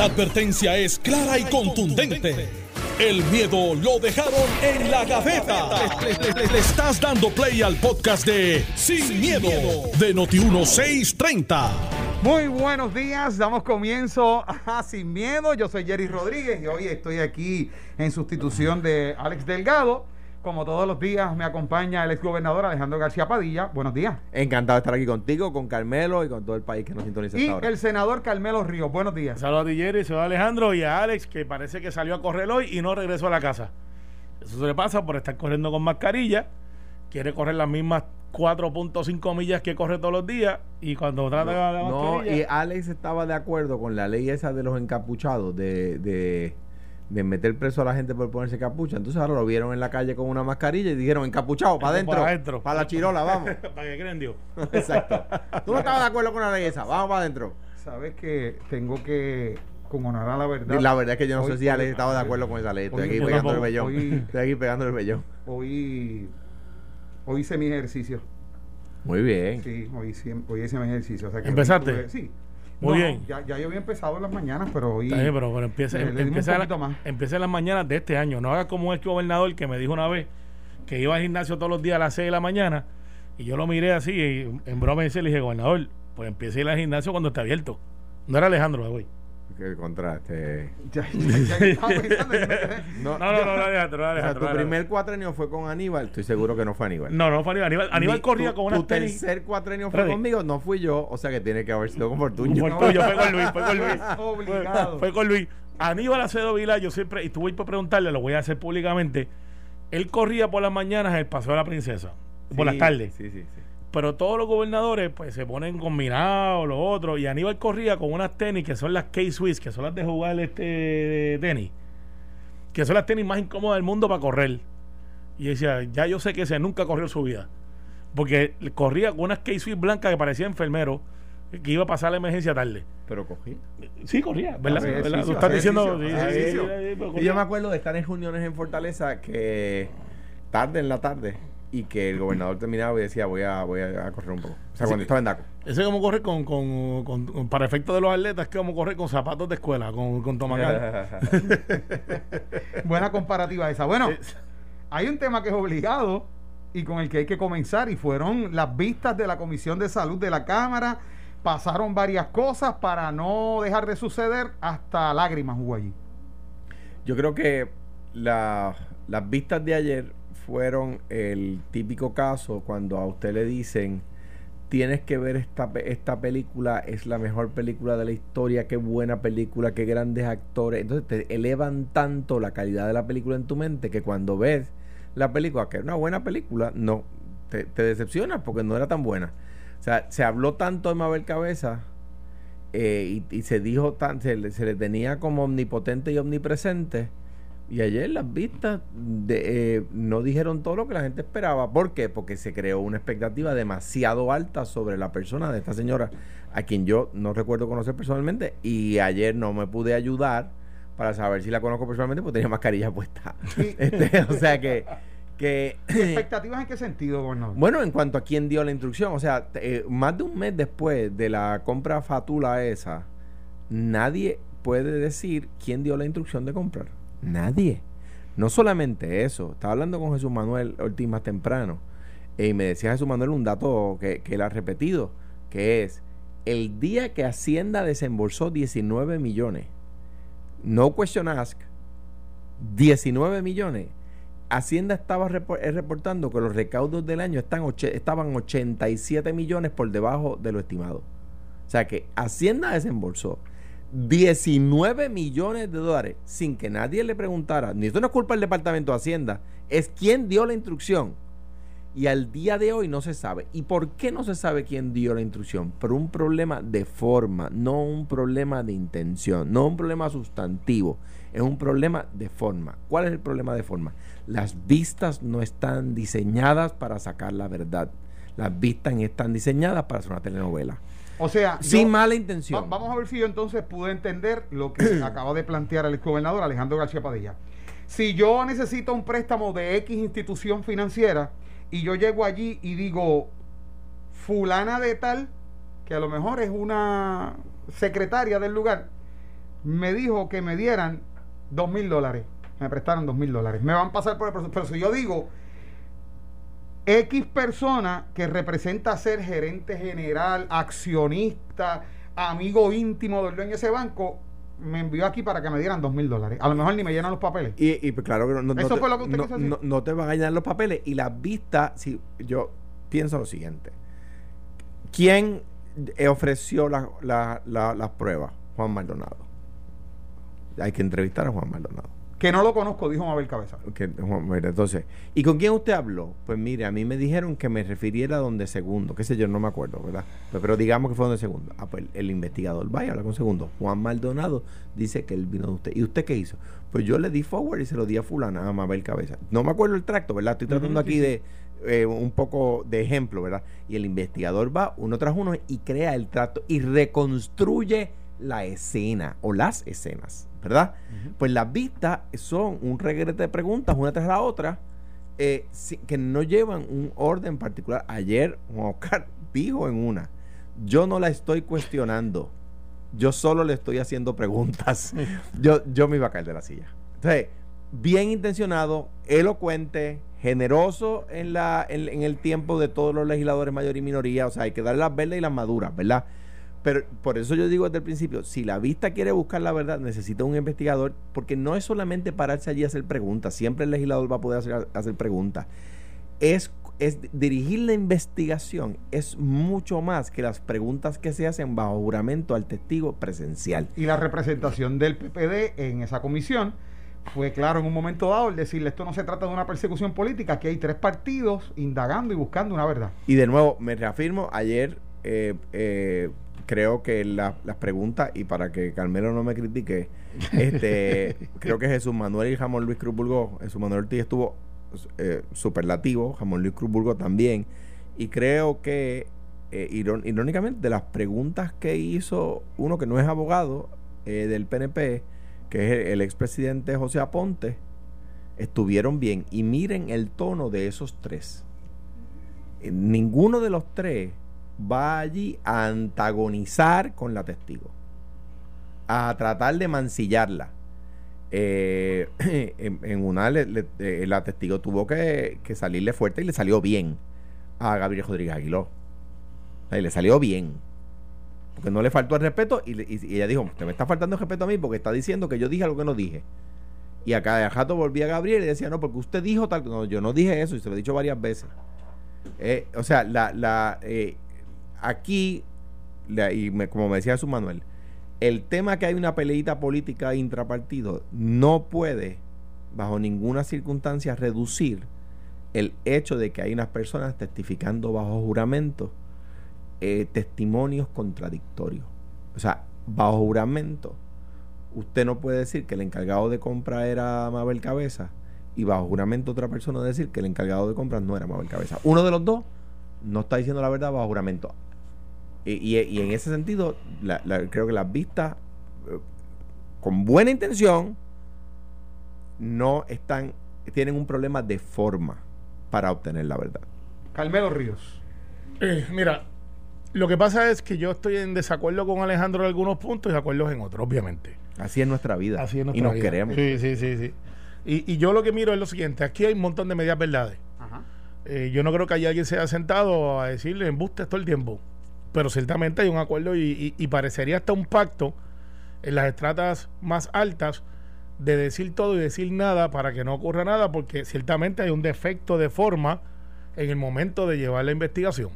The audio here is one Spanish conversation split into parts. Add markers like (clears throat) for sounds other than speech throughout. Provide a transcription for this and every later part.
La advertencia es clara y contundente. El miedo lo dejaron en la gaveta. Le, estás dando play al podcast de Sin, miedo, de Noti1630. Muy buenos días, damos comienzo a Sin Miedo. Yo soy Jerry Rodríguez y hoy estoy aquí en sustitución de Alex Delgado. Como todos los días me acompaña el exgobernador Alejandro García Padilla. Buenos días. Encantado de estar aquí contigo, con Carmelo y con todo el país que nos sintoniza Y hasta ahora. el senador Carmelo Ríos. Buenos días. Saludos a ti, Jerry, saludos a Alejandro y a Alex, que parece que salió a correr hoy y no regresó a la casa. Eso se le pasa por estar corriendo con mascarilla. Quiere correr las mismas 4.5 millas que corre todos los días y cuando trata de la No, y Alex estaba de acuerdo con la ley esa de los encapuchados, de, de, de meter preso a la gente por ponerse capucha. Entonces ahora lo vieron en la calle con una mascarilla y dijeron, encapuchado, para adentro. Para adentro. Para la chirola, vamos. (laughs) ¿Para que creen Dios? (laughs) Exacto. Tú no estabas de acuerdo con la ley esa, vamos para adentro. Sabes que tengo que, con honor a la verdad. La verdad es que yo no Hoy- sé si Alex estaba de acuerdo con esa ley. Estoy Hoy- aquí pegando el vellón. Hoy- (laughs) Estoy aquí pegando el vellón. Hoy, hoy hice mi ejercicio. Muy bien. Sí, hoy, hoy hice mi ejercicio. O sea que hoy ¿Empezaste? sí. Muy No, bien. Ya, ya yo había empezado en las mañanas, pero hoy. Está bien, pero, pero empieza, le- le empieza, la- más. empieza en las mañanas de este año. No hagas como el gobernador que me dijo una vez que iba al gimnasio todos los días a las 6 de la mañana y yo lo miré así y en broma y le dije, gobernador, pues empiece a ir al gimnasio cuando esté abierto. No era Alejandro hoy. Que contra. (laughs) Ya, ya- ya estaba pensando que me quedé- (laughs) No, No, no, no, no, Alejandro, no, O sea, Alejandro, tu no, primer cuatrenio fue con Aníbal. Estoy seguro que no fue Aníbal. No, no fue Aníbal. Aníbal, Aníbal corría tu- con unas Tu tenis. tercer cuatrenio fue Espérate. conmigo, no fui yo. O sea que tiene que haber sido con Fortuño. Fue tuyo, fue con Luis, fue con Luis. (laughs) Obligado. Fue, fue con Luis. Aníbal Acedo Vila, yo siempre, y tú voy por preguntarle, lo voy a hacer públicamente. Él corría por las mañanas el Paseo de la Princesa, por las tardes. Sí, sí, sí. Pero todos los gobernadores pues se ponen combinados, los otros. Y Aníbal corría con unas tenis que son las K-Swiss, que son las de jugar este tenis. Que son las tenis más incómodas del mundo para correr. Y decía, ya yo sé que ese nunca corrió en su vida. Porque corría con unas K-Swiss blancas que parecía enfermero, que iba a pasar la emergencia tarde. Pero cogí. Sí, corría, ¿verdad? ¿verdad? Tú estás diciendo. sí, sí, sí, Y yo me acuerdo de estar en reuniones en Fortaleza que tarde en la tarde y que el gobernador terminaba y decía voy a voy a, correr un poco. O sea, Sí. cuando estaba en Daco. Ese es como correr con, con, con- con- para efectos de los atletas, que como correr con zapatos de escuela, con, con tomacal. (laughs) Buena comparativa esa. Bueno, Es- hay un tema que es obligado y con el que hay que comenzar y fueron las vistas de la Comisión de Salud de la Cámara. Pasaron varias cosas para no dejar de suceder hasta lágrimas hubo allí. Yo creo que la- las vistas de ayer fueron el típico caso cuando a usted le dicen tienes que ver esta, esta película, es la mejor película de la historia, qué buena película, qué grandes actores. Entonces te elevan tanto la calidad de la película en tu mente que cuando ves la película, que es una buena película, no, te, te decepcionas porque no era tan buena. O sea, se habló tanto de Mabel Cabeza eh, y, y se dijo tan, se, se le tenía como omnipotente y omnipresente. Y ayer las vistas de, eh, no dijeron todo lo que la gente esperaba. ¿Por qué? Porque se creó una expectativa demasiado alta sobre la persona de esta señora, a quien yo no recuerdo conocer personalmente. Y ayer no me pude ayudar para saber si la conozco personalmente, porque tenía mascarilla (laughs) puesta. Este, o sea que, que ¿Expectativas en qué sentido, gobernador? bueno, en cuanto a quién dio la instrucción, o sea, eh, más de un mes después de la compra fatula esa, nadie puede decir quién dio la instrucción de comprar. Nadie. No solamente eso, estaba hablando con Jesús Manuel Ortiz más temprano eh, y me decía Jesús Manuel un dato que, que él ha repetido, que es el día que Hacienda desembolsó 19 millones, no question ask, 19 millones, Hacienda estaba eh, reportando que los recaudos del año están estaban 87 millones por debajo de lo estimado. O sea que Hacienda desembolsó 19 millones de dólares sin que nadie le preguntara, ni esto no es culpa del Departamento de Hacienda, es quién dio la instrucción. Y al día de hoy no se sabe. ¿Y por qué no se sabe quién dio la instrucción? Por un problema de forma, no un problema de intención, no un problema sustantivo, es un problema de forma. ¿Cuál es el problema de forma? Las vistas no están diseñadas para sacar la verdad. Las vistas están diseñadas para hacer una telenovela. O sea, Sin yo- mala va- intención. vamos a ver si yo entonces pude entender lo que (clears throat) acaba de plantear el gobernador Alejandro García Padilla. Si yo necesito un préstamo de X institución financiera y yo llego allí y digo, fulana de tal, que a lo mejor es una secretaria del lugar, me dijo que me dieran dos mil dólares. Me prestaron dos mil dólares. Me van a pasar por el proceso. Pero si yo digo X persona que representa ser gerente general, accionista, amigo íntimo del dueño de ese banco, me envió aquí para que me dieran dos mil dólares. A lo mejor ni me llenan los papeles. Y, y, pues, claro que no, no, ¿Eso te, fue lo que usted no, quiso decir? no- te van a llenar los papeles. Y las vistas, si yo pienso lo siguiente. ¿Quién ofreció la- la- la- las pruebas? Juan Maldonado. Hay que entrevistar a Juan Maldonado. Que no lo conozco, dijo Mabel Cabeza. Entonces, ¿y con quién usted habló? Pues mire, a mí me dijeron que me refiriera a donde segundo, qué sé yo, no me acuerdo, ¿verdad? Pero digamos que fue donde segundo. Ah, pues el investigador vaya, habla con segundo. Juan Maldonado dice que él vino de usted. ¿Y usted qué hizo? Pues yo le di forward y se lo di a fulana, a Mabel Cabeza. No me acuerdo el tracto, ¿verdad? Estoy tratando aquí sí. de eh, un poco de ejemplo, ¿verdad? Y el investigador va uno tras uno y crea el trato y reconstruye la escena o las escenas, ¿verdad? Pues las vistas son un regrete de preguntas una tras la otra eh, si- que no llevan un orden particular. Ayer Juan Oscar (laughs) dijo en una, yo no la estoy cuestionando, yo solo le estoy haciendo preguntas. (laughs) yo, yo me iba a caer de la silla. Entonces, bien intencionado, elocuente, generoso en, la, en, en el tiempo de todos los legisladores mayoría y minoría. O sea, hay que darle las verdes y las maduras, ¿verdad? Pero por eso yo digo desde el principio, si la vista quiere buscar la verdad, necesita un investigador, porque no es solamente pararse allí a hacer preguntas, siempre el legislador va a poder hacer, hacer preguntas. Es, es dirigir la investigación, es mucho más que las preguntas que se hacen bajo juramento al testigo presencial. Y la representación del PPD en esa comisión fue claro en un momento dado el decirle esto no se trata de una persecución política, aquí hay tres partidos indagando y buscando una verdad. Y de nuevo, me reafirmo, ayer eh, eh, creo que la- las preguntas, y para que Carmelo no me critique, este, (laughs) creo que Jesús Manuel y Jamón Luis Cruz Burgos, Jesús Manuel Ortiz estuvo eh, superlativo, Jamón Luis Cruz Burgos también, y creo que, eh, irón- irónicamente, de las preguntas que hizo uno que no es abogado eh, del PNP, que es el, el expresidente José Aponte, estuvieron bien. Y miren el tono de esos tres ninguno de los tres va allí a antagonizar con la testigo, a tratar de mancillarla. Eh, (clears throat) en, una eh, la testigo tuvo que, salirle fuerte y le salió bien a Gabriel Rodríguez Aguiló. Y le salió bien. Porque no le faltó el respeto y, y- ella dijo, usted me está faltando el respeto a mí porque está diciendo que yo dije algo que no dije. Y acá de rato volvía Gabriel y decía, no, porque usted dijo tal. No, yo no dije eso y se lo he dicho varias veces. Eh, o sea, la, la, aquí, y como me decía su Manuel, el tema que hay una peleita política intrapartido no puede, bajo ninguna circunstancia, reducir el hecho de que hay unas personas testificando bajo juramento eh, testimonios contradictorios. O sea, bajo juramento, usted no puede decir que el encargado de compra era Mabel Cabeza y bajo juramento otra persona decir que el encargado de compras no era Mabel Cabeza. Uno de los dos no está diciendo la verdad bajo juramento. Y, y- y en ese sentido, la- la- creo que las vistas, eh, con buena intención, no están, tienen un problema de forma para obtener la verdad. Carmelo Ríos. Eh, mira, lo que pasa es que yo estoy en desacuerdo con Alejandro en algunos puntos y de acuerdo en otros, obviamente. Así es nuestra vida. Así es y nos vida. queremos. Sí, sí, sí, sí. Y, y yo lo que miro es lo siguiente: aquí hay un montón de medias verdades. Ajá. Eh, yo no creo que haya alguien se haya sentado a decirle embustes todo el tiempo. Pero ciertamente hay un acuerdo y, parecería hasta un pacto en las estratas más altas de decir todo y decir nada para que no ocurra nada, porque ciertamente hay un defecto de forma en el momento de llevar la investigación.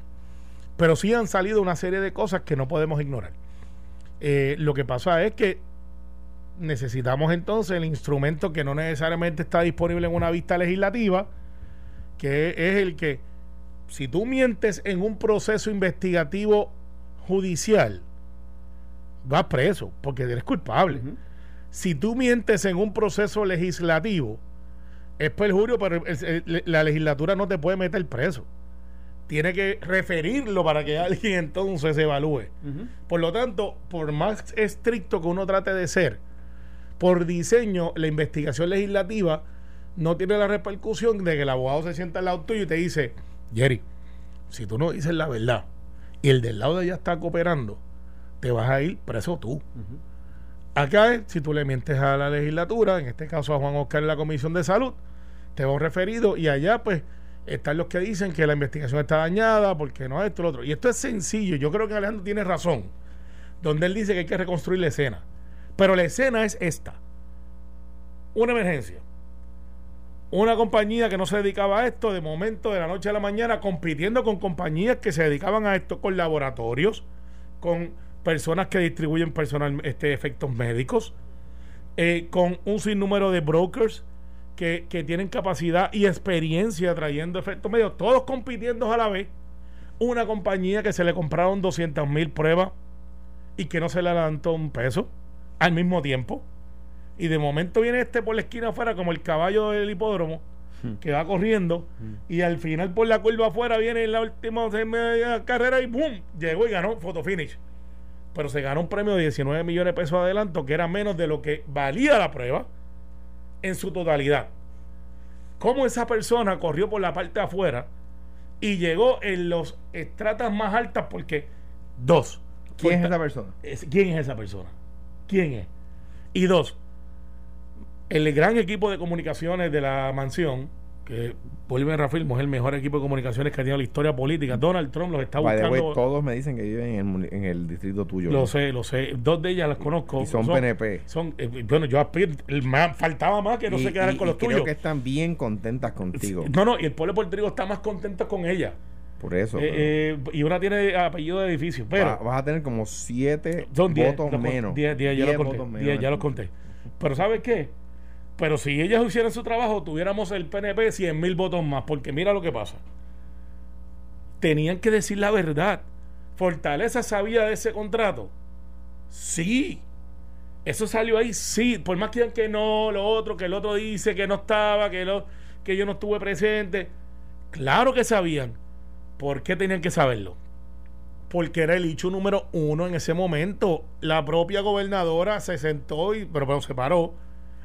Pero sí han salido una serie de cosas que no podemos ignorar. Eh, lo que pasa es que necesitamos entonces el instrumento que no necesariamente está disponible en una vista legislativa, que es el que, si tú mientes en un proceso investigativo judicial, vas preso porque eres culpable. Si tú mientes en un proceso legislativo, es perjurio, pero el- el- la legislatura no te puede meter preso. Tiene que referirlo para que (laughs) alguien entonces evalúe. Por lo tanto, por más estricto que uno trate de ser, por diseño, la investigación legislativa no tiene la repercusión de que el abogado se sienta al lado tuyo y te dice, Jerry, si tú no dices la verdad y el del lado de ella está cooperando, te vas a ir preso tú. Ujú. Acá es, si tú le mientes a la legislatura, en este caso a Juan Oscar en la Comisión de Salud, te va un referido y allá pues están los que dicen que la investigación está dañada porque no esto, lo otro. Y esto es sencillo, yo creo que Alejandro tiene razón, donde él dice que hay que reconstruir la escena. Pero la escena es esta. Una emergencia. Una compañía que no se dedicaba a esto, de momento, de la noche a la mañana, compitiendo con compañías que se dedicaban a esto, con laboratorios, con personas que distribuyen personal, este, efectos médicos, eh, con un sinnúmero de brokers que, que, tienen capacidad y experiencia trayendo efectos médicos, todos compitiendo a la vez. Una compañía que se le compraron 200 mil pruebas y que no se le adelantó un peso al mismo tiempo. Y de momento viene este por la esquina afuera como el caballo del hipódromo hmm. que va corriendo hmm. y al final por la curva afuera viene la última carrera y ¡boom! Llegó y ganó photo finish pero se ganó un premio de 19 millones de pesos de adelanto, que era menos de lo que valía la prueba en su totalidad. ¿Cómo esa persona corrió por la parte de afuera y llegó en los estratas más altas? Porque, dos. ¿Quién es esa persona? ¿Quién es esa persona? ¿Quién es? Y dos, el gran equipo de comunicaciones de la mansión que Bolívar Rafilmo es el mejor equipo de comunicaciones que ha tenido la historia política. Donald Trump los está buscando. todos me dicen que viven en el, distrito tuyo. Lo sé, lo sé. Dos de ellas las conozco. Y son, PNP. Son, eh, bueno, yo aspiro. faltaba más que no se quedaran con los tuyos. Creo que están bien contentas contigo. No, no, y el pueblo de Puerto Rico está más contento con ella. Por eso. Eh, eh, y una tiene apellido de edificio. Pero vas a tener como siete votos menos. Diez, diez, ya, lo conté, ya los conté. Pero ¿sabes qué? Pero si ellas hicieran su trabajo, tuviéramos el PNP 100 mil votos más. Porque mira lo que pasa. Tenían que decir la verdad. Fortaleza sabía de ese contrato. Sí. Eso salió ahí, sí. Por más que digan que no, lo otro, que el otro dice que no estaba, que, lo, que yo no estuve presente. Claro que sabían. ¿Por qué tenían que saberlo? Porque era el hecho número uno en ese momento. La propia gobernadora se sentó y, pero, pero se paró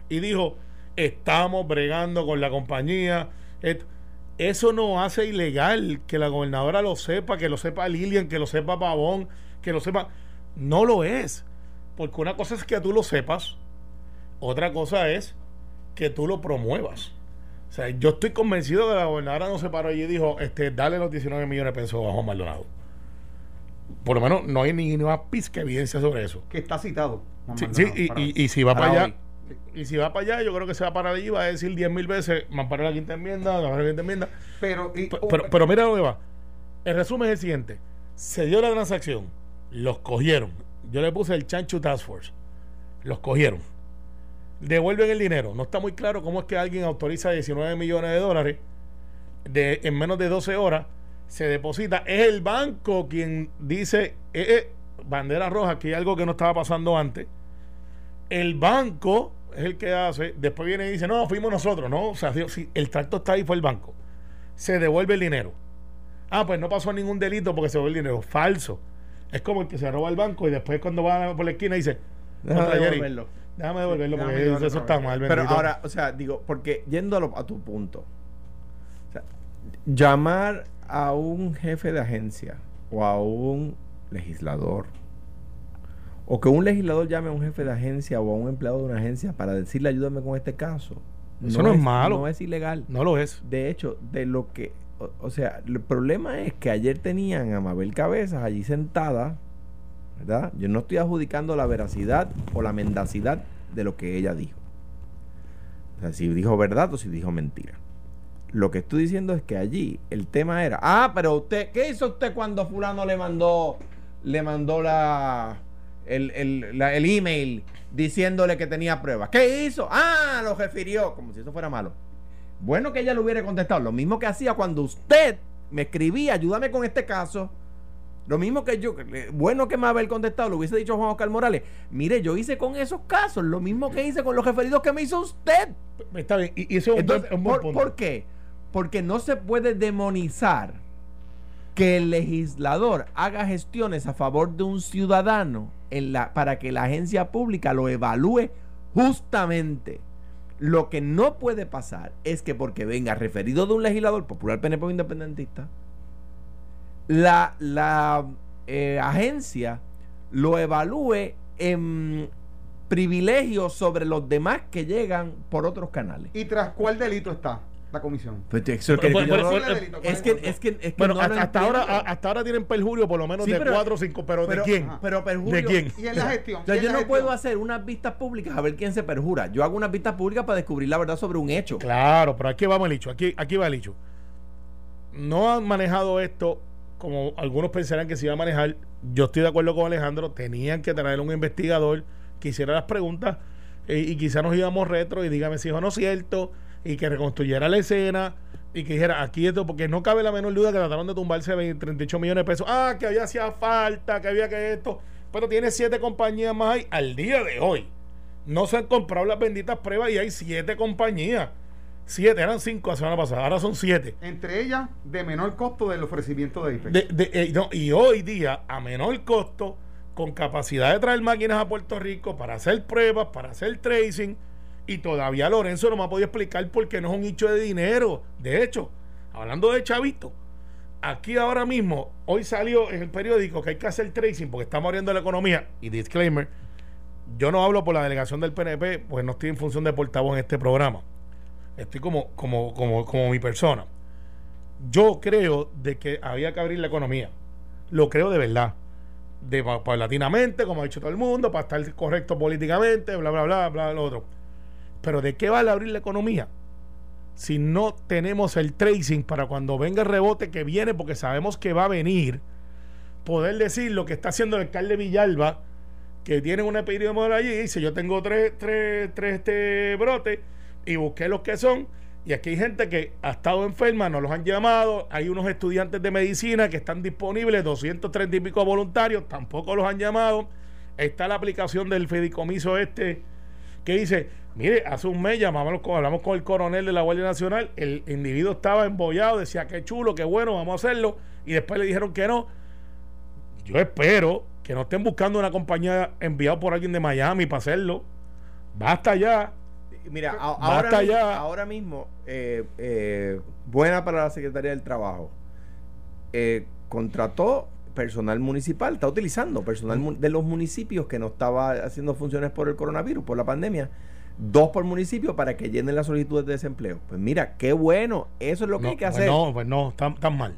y dijo, estamos bregando con la compañía. Eso no hace ilegal que la gobernadora lo sepa, que lo sepa Lilian, que lo sepa Pavón, que lo sepa. No lo es. Porque una cosa es que tú lo sepas, otra cosa es que tú lo promuevas. O sea, yo estoy convencido que la gobernadora no se paró allí y dijo, este, dale los 19 millones de pesos a Juan Maldonado. Por lo menos no hay ni una pizca evidencia sobre eso. Que está citado. sí, y, y, si va para allá, y si va para allá, yo creo que se va para allí va a decir 10 mil veces, para la quinta enmienda, la quinta enmienda. Pero, pero, pero, mira dónde va. El resumen es el siguiente. Se dio la transacción, los cogieron. Yo le puse el Chanchu Task Force. Los cogieron. Devuelven el dinero. No está muy claro cómo es que alguien autoriza 19 millones de dólares de, en menos de 12 horas. Se deposita. Es el banco quien dice, eh, eh, bandera roja, que hay algo que no estaba pasando antes. El banco es el que hace, después viene y dice, no, fuimos nosotros, no, o sea, si el tracto está ahí, fue el banco. Se devuelve el dinero. Ah, pues no pasó ningún delito porque se devuelve el dinero. Falso. Es como el que se roba el banco y después cuando va por la esquina dice, déjame devolverlo. Déjame devolverlo porque eso está mal. Pero ahora, o sea, digo, porque yendo a, tu punto, llamar a un jefe de agencia o a un legislador o que un legislador llame a un jefe de agencia o a un empleado de una agencia para decirle ayúdame con este caso. Eso no, es, malo. No es ilegal. No lo es. De hecho, de lo que... O, sea, el problema es que ayer tenían a Mabel Cabezas allí sentada, ¿verdad? Yo no estoy adjudicando la veracidad o la mendacidad de lo que ella dijo. O sea, si dijo verdad o si dijo mentira. Lo que estoy diciendo es que allí el tema era, ah, pero usted, ¿qué hizo usted cuando fulano le mandó, le mandó la, el, el, el email diciéndole que tenía pruebas. ¿Qué hizo? Ah, lo refirió, como si eso fuera malo. Bueno que ella le hubiera contestado, lo mismo que hacía cuando usted me escribía, ayúdame con este caso. Lo mismo que yo, bueno que me haber contestado, lo hubiese dicho Juan Oscar Morales. Mire, yo hice con esos casos lo mismo que hice con los referidos que me hizo usted. Está bien, y, eso es un, ¿Por qué? Porque no se puede demonizar que el legislador haga gestiones a favor de un ciudadano en la, para que la agencia pública lo evalúe justamente. Lo que no puede pasar es que porque venga referido de un legislador popular PNP independentista, la, la eh, agencia lo evalúe en, privilegios sobre los demás que llegan por otros canales. ¿Y tras cuál delito está la comisión? Pues, eso es que- es que, es que, es que Bueno, no hasta, ahora, hasta ahora tienen perjurio por lo menos Sí, de pero- 4 o 5, pero, pero- ¿de quién? ajá. Pero perjurio. ¿De quién? ¿Y en la gestión? O sea, ¿Y en yo no gestión? puedo hacer unas vistas públicas a ver quién se perjura. Yo hago unas vistas públicas para descubrir la verdad sobre un hecho. Claro, pero aquí vamos el hecho. Aquí, aquí va el hecho. No han manejado esto como algunos pensarán que se iba a manejar. Yo estoy de acuerdo con Alejandro. Tenían que traer un investigador que hiciera las preguntas eh, y quizá nos íbamos retro y dígame si es o no es cierto y que reconstruyera la escena y que dijera aquí esto, porque no cabe la menor duda que trataron de tumbarse 20, 38 millones de pesos. Ah, que había hacía falta, que había que esto. Pero tiene siete compañías más ahí al día de hoy. No se han comprado las benditas pruebas y hay siete compañías. Siete, eran cinco la semana pasada, ahora son siete. Entre ellas, de menor costo del ofrecimiento de de- eh, no, y hoy día, a menor costo, con capacidad de traer máquinas a Puerto Rico para hacer pruebas, para hacer tracing, y todavía Lorenzo no me ha podido explicar por qué no es un hecho de dinero. De hecho, hablando de chavito, aquí ahora mismo, hoy salió en el periódico que hay que hacer tracing porque estamos abriendo la economía, y disclaimer, yo no hablo por la delegación del PNP, pues no estoy en función de portavoz en este programa. Estoy como, como, como, como mi persona. Yo creo de que había que abrir la economía. Lo creo de verdad. De pa- paulatinamente, como ha dicho todo el mundo, para estar correcto políticamente, bla, bla, bla, bla, lo otro. Pero ¿de qué vale abrir la economía? Si no tenemos el tracing para cuando venga el rebote que viene, porque sabemos que va a venir, poder decir lo que está haciendo el alcalde Villalba, que tiene una epidemiología allí, y dice, yo tengo tres, tres, tres este, brotes, y busqué los que son, y aquí hay gente que ha estado enferma, no los han llamado, hay unos estudiantes de medicina que están disponibles, 230 y pico voluntarios, tampoco los han llamado, está la aplicación del fedicomiso este, que dice, mire, hace un mes llamamos, hablamos con el coronel de la Guardia Nacional, el individuo estaba embollado, decía, qué chulo, qué bueno, vamos a hacerlo, y después le dijeron que no, yo espero que no estén buscando una compañía enviada por alguien de Miami para hacerlo. Basta ya. Mira, a- Basta ahora, mi- ya. ahora mismo, eh, eh, buena para la Secretaría del Trabajo. Eh, contrató personal municipal, está utilizando personal de los municipios que no estaba haciendo funciones por el coronavirus, por la pandemia. Dos por municipio para que llenen las solicitudes de desempleo. Pues mira, qué bueno. Eso es lo que no, hay que pues hacer. no, pues no, están, están mal.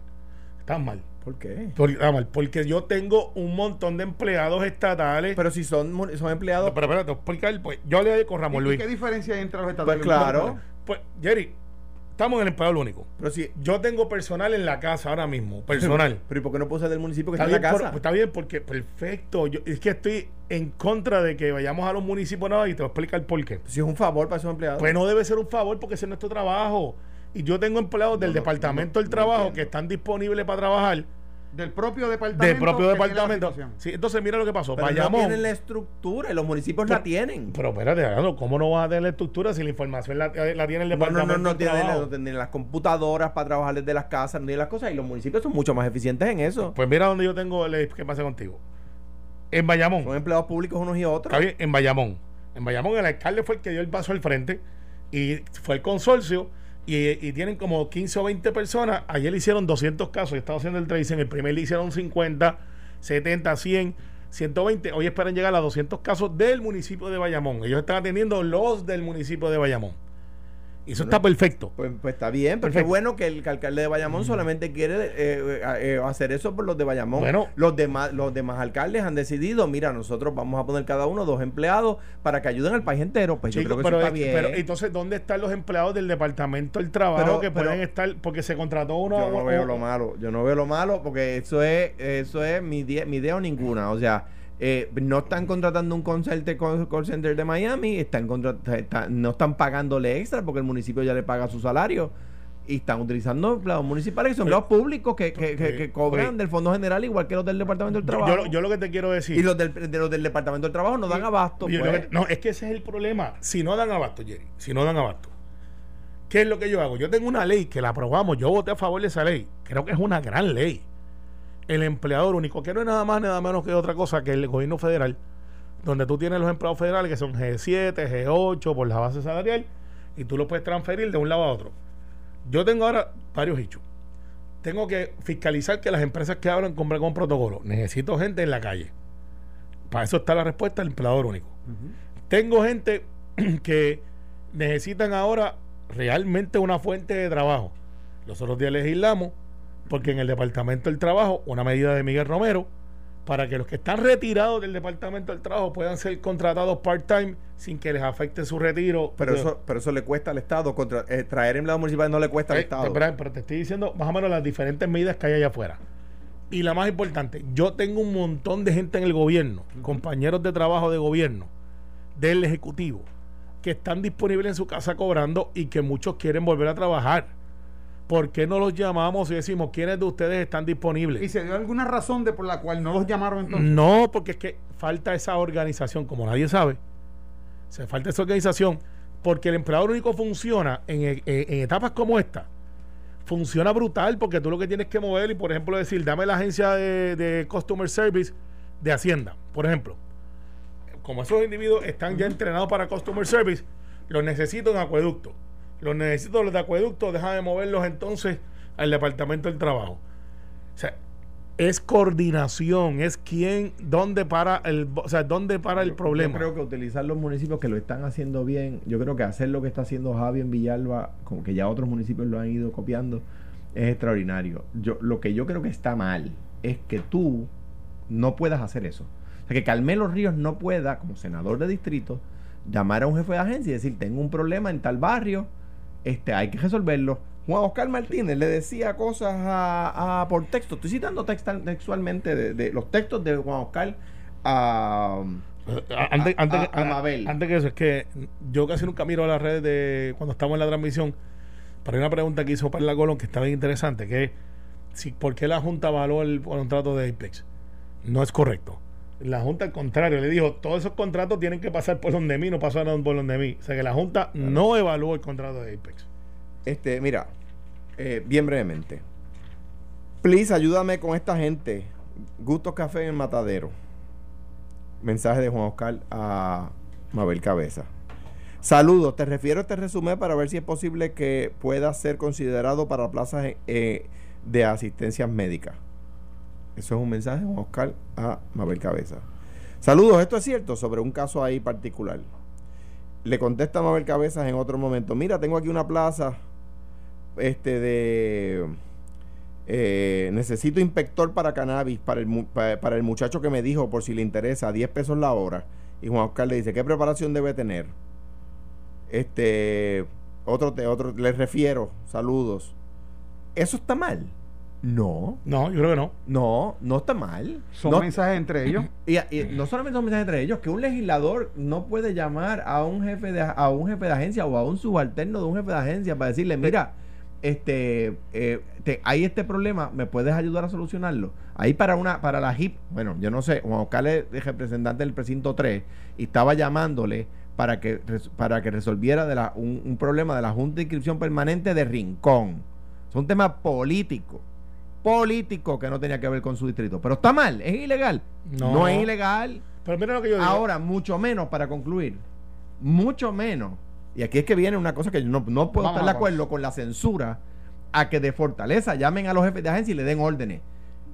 Están mal. ¿Por qué? Porque, está mal, porque yo tengo un montón de empleados estatales. Pero si son, son empleados. No, pero espérate, pues, yo le doy con Ramón ¿Y Luis. qué diferencia hay entre los estatales? Pues claro. Pues, Jerry, estamos en el empleado único. pero si. Yo tengo personal en la casa ahora mismo, (laughs) personal. Pero ¿y por qué no puedo ser del municipio que Está en la por- casa? pues está bien, porque perfecto. Yo, es que estoy en contra de que vayamos a los municipios nada y te voy a explicar por qué. si es un favor para esos empleados. Pues no debe ser un favor porque ese es nuestro trabajo. Y yo tengo empleados del No, Departamento no, del Trabajo que están disponibles para trabajar Del propio departamento. del propio que departamento. Sí, entonces mira lo que pasó. Pero no Bayamón. tienen la estructura y los municipios Pero- la tienen. Pero espérate, ¿cómo no vas a tener la estructura si la información la, la tiene el No, no, Departamento no, no tienen, Trabajo? no tienen las computadoras para trabajar desde las casas, no tienen las cosas. Y los municipios son mucho más eficientes en eso. Pues mira donde yo tengo el ¿qué pasa contigo? En Bayamón. Son empleados públicos unos y otros. Está bien, en Bayamón. En Bayamón el alcalde fue el que dio el paso al frente y fue el consorcio y, y tienen como 15 o 20 personas. Ayer hicieron 200 casos. Yo estaba haciendo el tracing. El primer le hicieron 50, 70, 100, 120. Hoy esperan llegar a 200 casos del municipio de Bayamón. Ellos están atendiendo los del municipio de Bayamón. Y eso está perfecto. Pues, pues está bien, pero qué Perfecto. bueno que el alcalde de Bayamón solamente quiere eh, eh, eh, hacer eso por los de Bayamón. Bueno. los demás, los demás alcaldes han decidido, mira, nosotros vamos a poner cada uno dos empleados para que ayuden al país entero. Pues yo creo que pero, eso está bien. pero entonces, ¿dónde están los empleados del Departamento del Trabajo Pero- que pero- pueden estar? Porque se contrató uno. yo no veo lo malo, yo no veo lo malo porque eso es, eso es mi, die- mi idea o ninguna. O sea, eh, no están contratando un call center, call- call center de Miami, están contra- está- no están pagándole extra porque el municipio ya le paga su salario. Y están utilizando empleados municipales que son empleados públicos que, que, que- que cobran Oye. del Fondo General igual que los del Departamento del Trabajo. Yo, yo lo que te quiero decir. y los del, de los del Departamento del Trabajo no dan abasto. Yo pues. no, es que ese es el problema. Si no dan abasto, Jerry, si no dan abasto, ¿qué es lo que yo hago? Yo tengo una ley que la aprobamos, yo voté a favor de esa ley. Creo que es una gran ley. El empleador único, que no es nada más, nada menos que otra cosa que el gobierno federal, donde tú tienes los empleados federales que son G7, G8 por la base salarial, y tú lo puedes transferir de un lado a otro. Yo tengo ahora varios hechos. Tengo que fiscalizar que las empresas que abran compren con protocolo. Necesito gente en la calle. Para eso está la respuesta del empleador único. Tengo gente (clears throat) que necesitan ahora realmente una fuente de trabajo. Los otros días legislamos porque en el Departamento del Trabajo, una medida de Miguel Romero, para que los que están retirados del Departamento del Trabajo puedan ser contratados part-time sin que les afecte su retiro. Pero eso, pero eso le cuesta al Estado. Contra, eh, traer empleados municipales no le cuesta al Eh, Estado. Pero te estoy diciendo más o menos las diferentes medidas que hay allá afuera. Y la más importante, yo tengo un montón de gente en el gobierno, compañeros de trabajo de gobierno, del Ejecutivo, que están disponibles en su casa cobrando y que muchos quieren volver a trabajar. ¿Por qué no los llamamos y decimos quiénes de ustedes están disponibles? ¿Y se dio alguna razón de por la cual no los llamaron entonces? No, porque es que falta esa organización, como nadie sabe. Se falta esa organización, porque el empleador único funciona en, en- en etapas como esta. Funciona brutal porque tú lo que tienes que mover y, por ejemplo, decir, dame la agencia de, de Customer Service de Hacienda, por ejemplo. Como esos individuos están ya entrenados para Customer Service, los necesito en acueducto. Los necesito los de acueducto, déjame moverlos entonces al Departamento del Trabajo. O sea, es coordinación, es quién, dónde para el, o sea, dónde para el Yo- problema. Yo creo que utilizar los municipios que lo están haciendo bien, yo creo que hacer lo que está haciendo Javi en Villalba, como que ya otros municipios lo han ido copiando, es extraordinario. Yo, lo que yo creo que está mal es que tú no puedas hacer eso. O sea, que Carmelo Ríos no pueda, como senador de distrito, llamar a un jefe de agencia y decir, tengo un problema en tal barrio, este, hay que resolverlo. Juan Oscar Martínez le decía cosas a, a- por texto. Estoy citando textualmente de, de los textos de Juan Oscar a... Ah, Antes, a- antes, a- Mabel. antes que eso, es que yo casi nunca miro a las redes de cuando estamos en la transmisión. Pero hay una pregunta que hizo Parla Colón que está bien interesante, que es si, ¿por qué la Junta avaló el contrato de Apex? No es correcto. La Junta, al contrario, le dijo, todos esos contratos tienen que pasar por donde mí, no pasaron por donde mí. O sea que la Junta no evaluó el contrato de Apex. Este, mira, eh, bien brevemente. Please, ayúdame con esta gente. Gusto Café en el Matadero. Mensaje de Juan Oscar a Mabel Cabeza. Saludos, te refiero a este resumen para ver si es posible que pueda ser considerado para plazas eh, de asistencias médicas. Eso es un mensaje Juan Oscar a Mabel Cabeza. Saludos, esto es cierto sobre un caso ahí particular. Le contesta Mabel Cabezas en otro momento. Mira, tengo aquí una plaza este de eh, necesito inspector para cannabis para el, para el muchacho que me dijo por si le interesa 10 pesos la hora y Juan Oscar le dice qué preparación debe tener este otro te otro le refiero saludos eso está mal no No, yo creo que no. no no está mal Son no, mensajes entre ellos. (clears throat) y, y no solamente son mensajes entre ellos, que un legislador no puede llamar a un jefe de a un jefe de agencia o a un subalterno de un jefe de agencia para decirle, mira, este eh, te- hay este problema, ¿me puedes ayudar a solucionarlo? Ahí para una para la HIP, bueno, yo no sé, Juan Oscar es el representante del precinto 3 y estaba llamándole para que para que resolviera de la, un, un problema de la Junta de Inscripción Permanente de Rincón. Es un tema político político que no tenía que ver con su distrito. Pero está mal, es ilegal. No. No, es ilegal. Pero mira lo que yo digo. Ahora, mucho menos para concluir. Mucho menos. Y aquí es que viene una cosa que yo no, no puedo Vamos estar de acuerdo con la censura a que de Fortaleza llamen a los jefes de agencia y le den órdenes.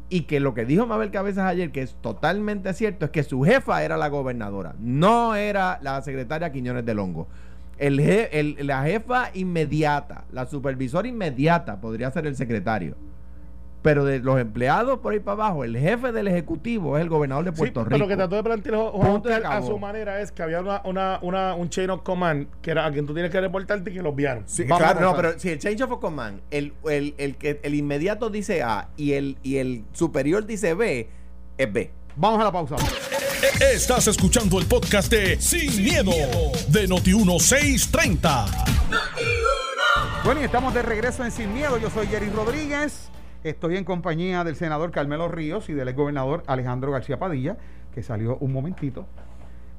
Y que lo que dijo Mabel Cabezas ayer, que es totalmente cierto, es que su jefa era la gobernadora, no era la secretaria Quiñones del Hongo. El je- el- la jefa inmediata, la supervisora inmediata podría ser el secretario. Pero de los empleados por ahí para abajo, el jefe del ejecutivo es el gobernador de Sí, Puerto pero Rico. lo que trató de plantear Juan Punto y Oscar a su manera es que había una, una, una- un chain of command que era a quien tú tienes que reportarte y que lo obviaron. Sí, claro, no, pero si el change of command, el, el, el, que el inmediato dice A y el, y el superior dice B, es B. Vamos a la pausa. Estás escuchando el podcast de Sin, miedo, de Noti1630. Bueno, y estamos de regreso en Sin Miedo. Yo soy Jerry Rodríguez. Estoy en compañía del senador Carmelo Ríos y del gobernador Alejandro García Padilla, que salió un momentito.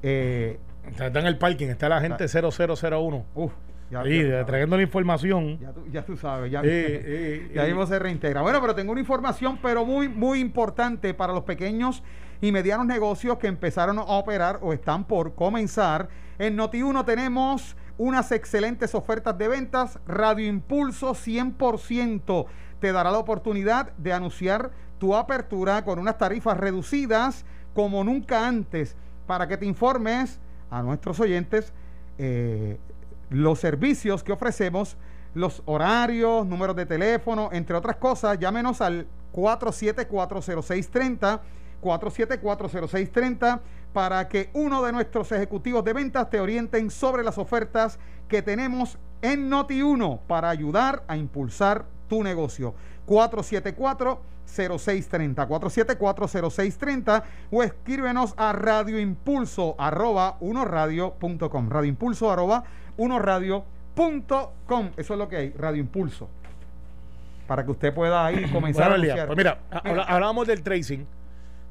Eh, Está está en el parking, está la gente 0001. uf, ya, Ahí, ya- trayendo la información. ya tú, ya tú sabes, ya, Eh, (laughs) eh, ya eh. mismo se reintegra. Bueno, pero tengo una información, pero muy, muy importante para los pequeños y medianos negocios que empezaron a operar o están por comenzar. En Noti1 tenemos unas excelentes ofertas de ventas. Radio Impulso 100% te dará la oportunidad de anunciar tu apertura con unas tarifas reducidas como nunca antes. Para que te informes, a nuestros oyentes eh, los servicios que ofrecemos, los horarios, números de teléfono, entre otras cosas, llámenos al 4740630, 4740630 para que uno de nuestros ejecutivos de ventas te orienten sobre las ofertas que tenemos en Noti1 para ayudar a impulsar tu negocio. 474-0630, 474-0630 o escríbenos a radioimpulso arroba unoradio.com, radioimpulso arroba unoradio.com, eso es lo que hay, radioimpulso, para que usted pueda ahí comenzar Bueno, a pues mira, hablábamos del tracing.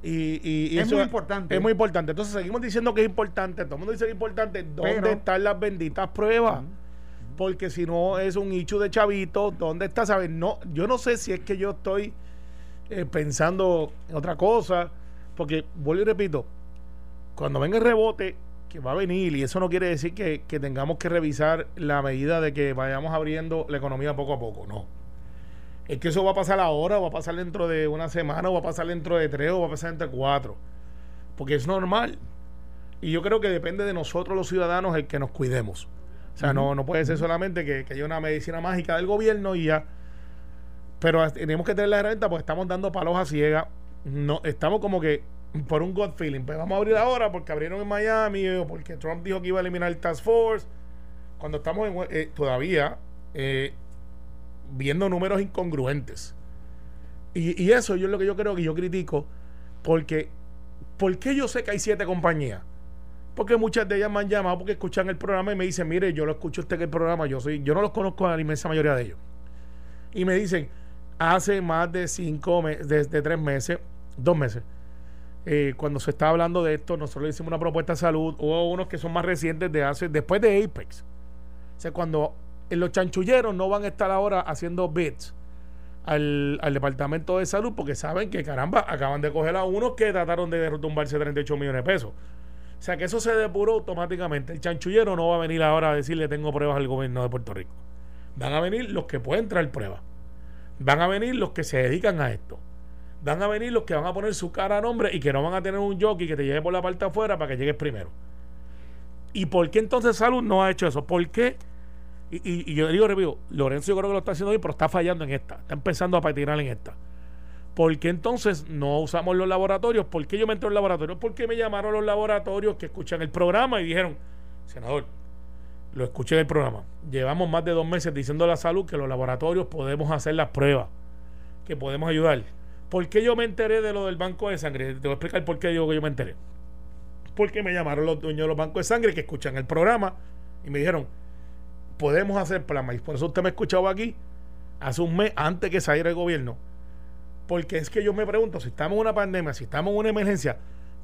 Y, y- y Es eso muy importante. Es muy importante. Entonces seguimos diciendo que es importante. Todo el mundo dice que es importante. ¿Dónde Pero- están las benditas pruebas? Porque si no es un hecho de chavito, ¿dónde está? ¿Sabes? No, yo no sé si es que yo estoy eh, pensando en otra cosa. Porque, vuelvo y repito, cuando venga el rebote, que va a venir, y eso no quiere decir que, tengamos que revisar la medida de que vayamos abriendo la economía poco a poco, no. Es que eso va a pasar ahora, va a pasar dentro de una semana, o va a pasar dentro de tres, o va a pasar dentro de cuatro. Porque es normal. Y yo creo que depende de nosotros los ciudadanos el que nos cuidemos. O sea, no, no puede ser solamente que, que haya una medicina mágica del gobierno y ya. Pero tenemos que tener la herramienta porque estamos dando palos a ciega. No, estamos como que por un gut feeling. Pues vamos a abrir ahora porque abrieron en Miami o porque Trump dijo que iba a eliminar el Task Force. Cuando estamos en, eh, todavía eh, viendo números incongruentes. Y, y eso yo es lo que yo creo que yo critico. Porque, ¿por qué yo sé que hay siete compañías? Porque muchas de ellas me han llamado porque escuchan el programa y me dicen, mire, yo lo escucho usted que el programa, yo soy, yo no los conozco a la inmensa mayoría de ellos. Y me dicen, hace más de cinco meses, de, de tres meses, dos meses, eh, cuando se estaba hablando de esto, nosotros le hicimos una propuesta de salud, hubo unos que son más recientes de hace, después de Apex. O sea, cuando en los chanchulleros no van a estar ahora haciendo bits al, al departamento de salud porque saben que caramba, acaban de coger a unos que trataron de retumbarse 38 millones de pesos. O sea que eso se depuró automáticamente. El chanchullero no va a venir ahora a decirle tengo pruebas al gobierno de Puerto Rico. Van a venir los que pueden traer pruebas. Van a venir los que se dedican a esto. Van a venir los que van a poner su cara a nombre y que no van a tener un jockey que te lleve por la parte afuera para que llegues primero. ¿Y por qué entonces Salud no ha hecho eso? ¿Por qué? Y, y- y yo digo, repito, Lorenzo yo creo que lo está haciendo bien, pero está fallando en esta. Está empezando a patinar en esta. ¿Por qué entonces no usamos los laboratorios? ¿Por qué yo me entro en laboratorios? Porque me llamaron los laboratorios que escuchan el programa y dijeron, senador, lo escuché en el programa. Llevamos más de dos meses diciendo a la salud que los laboratorios podemos hacer las pruebas, que podemos ayudar. ¿Por qué yo me enteré de lo del banco de sangre? Te voy a explicar por qué digo que yo me enteré. Porque me llamaron los dueños de los bancos de sangre que escuchan el programa y me dijeron, podemos hacer plasma. Y por eso usted me escuchaba aquí hace un mes antes que saliera el gobierno. Porque es que yo me pregunto, si estamos en una pandemia, si estamos en una emergencia,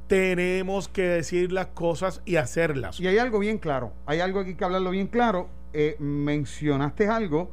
tenemos que decir las cosas y hacerlas. Y hay algo bien claro, hay algo hay que hablarlo bien claro. Eh, mencionaste algo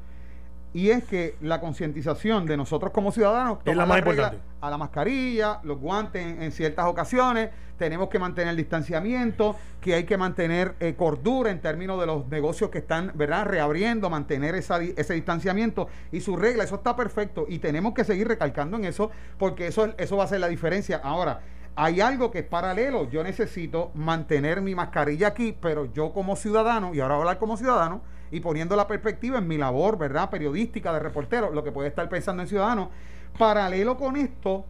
y es que la concientización de nosotros como ciudadanos Es la más importante. a la mascarilla, los guantes en, en ciertas ocasiones, tenemos que mantener el distanciamiento, que hay que mantener eh, cordura en términos de los negocios que están, ¿verdad?, reabriendo, mantener esa, ese distanciamiento y su regla, eso está perfecto y tenemos que seguir recalcando en eso porque eso, eso va a ser la diferencia. Ahora, hay algo que es paralelo. Yo necesito mantener mi mascarilla aquí, pero yo como ciudadano, y ahora hablar como ciudadano, y poniendo la perspectiva en mi labor, ¿verdad? Periodística de reportero, lo que puede estar pensando en ciudadano, paralelo con esto,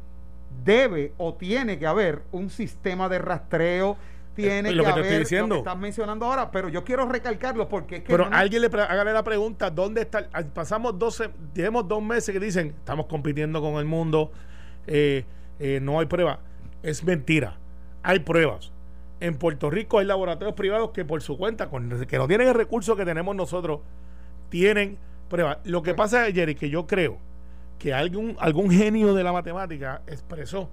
debe o tiene que haber un sistema de rastreo, tiene lo que, que te estoy haber diciendo. lo que estás mencionando ahora, pero yo quiero recalcarlo porque es que Pero no alguien le hágale la pregunta, ¿dónde está? ah, Pasamos 12, tenemos dos meses que dicen, estamos compitiendo con el mundo, eh, eh, no hay prueba. Es mentira, hay pruebas. En Puerto Rico hay laboratorios privados que por su cuenta, con, que no tienen el recurso que tenemos nosotros, tienen pruebas. Lo que pasa, Jerry, que yo creo que algún, algún genio de la matemática expresó,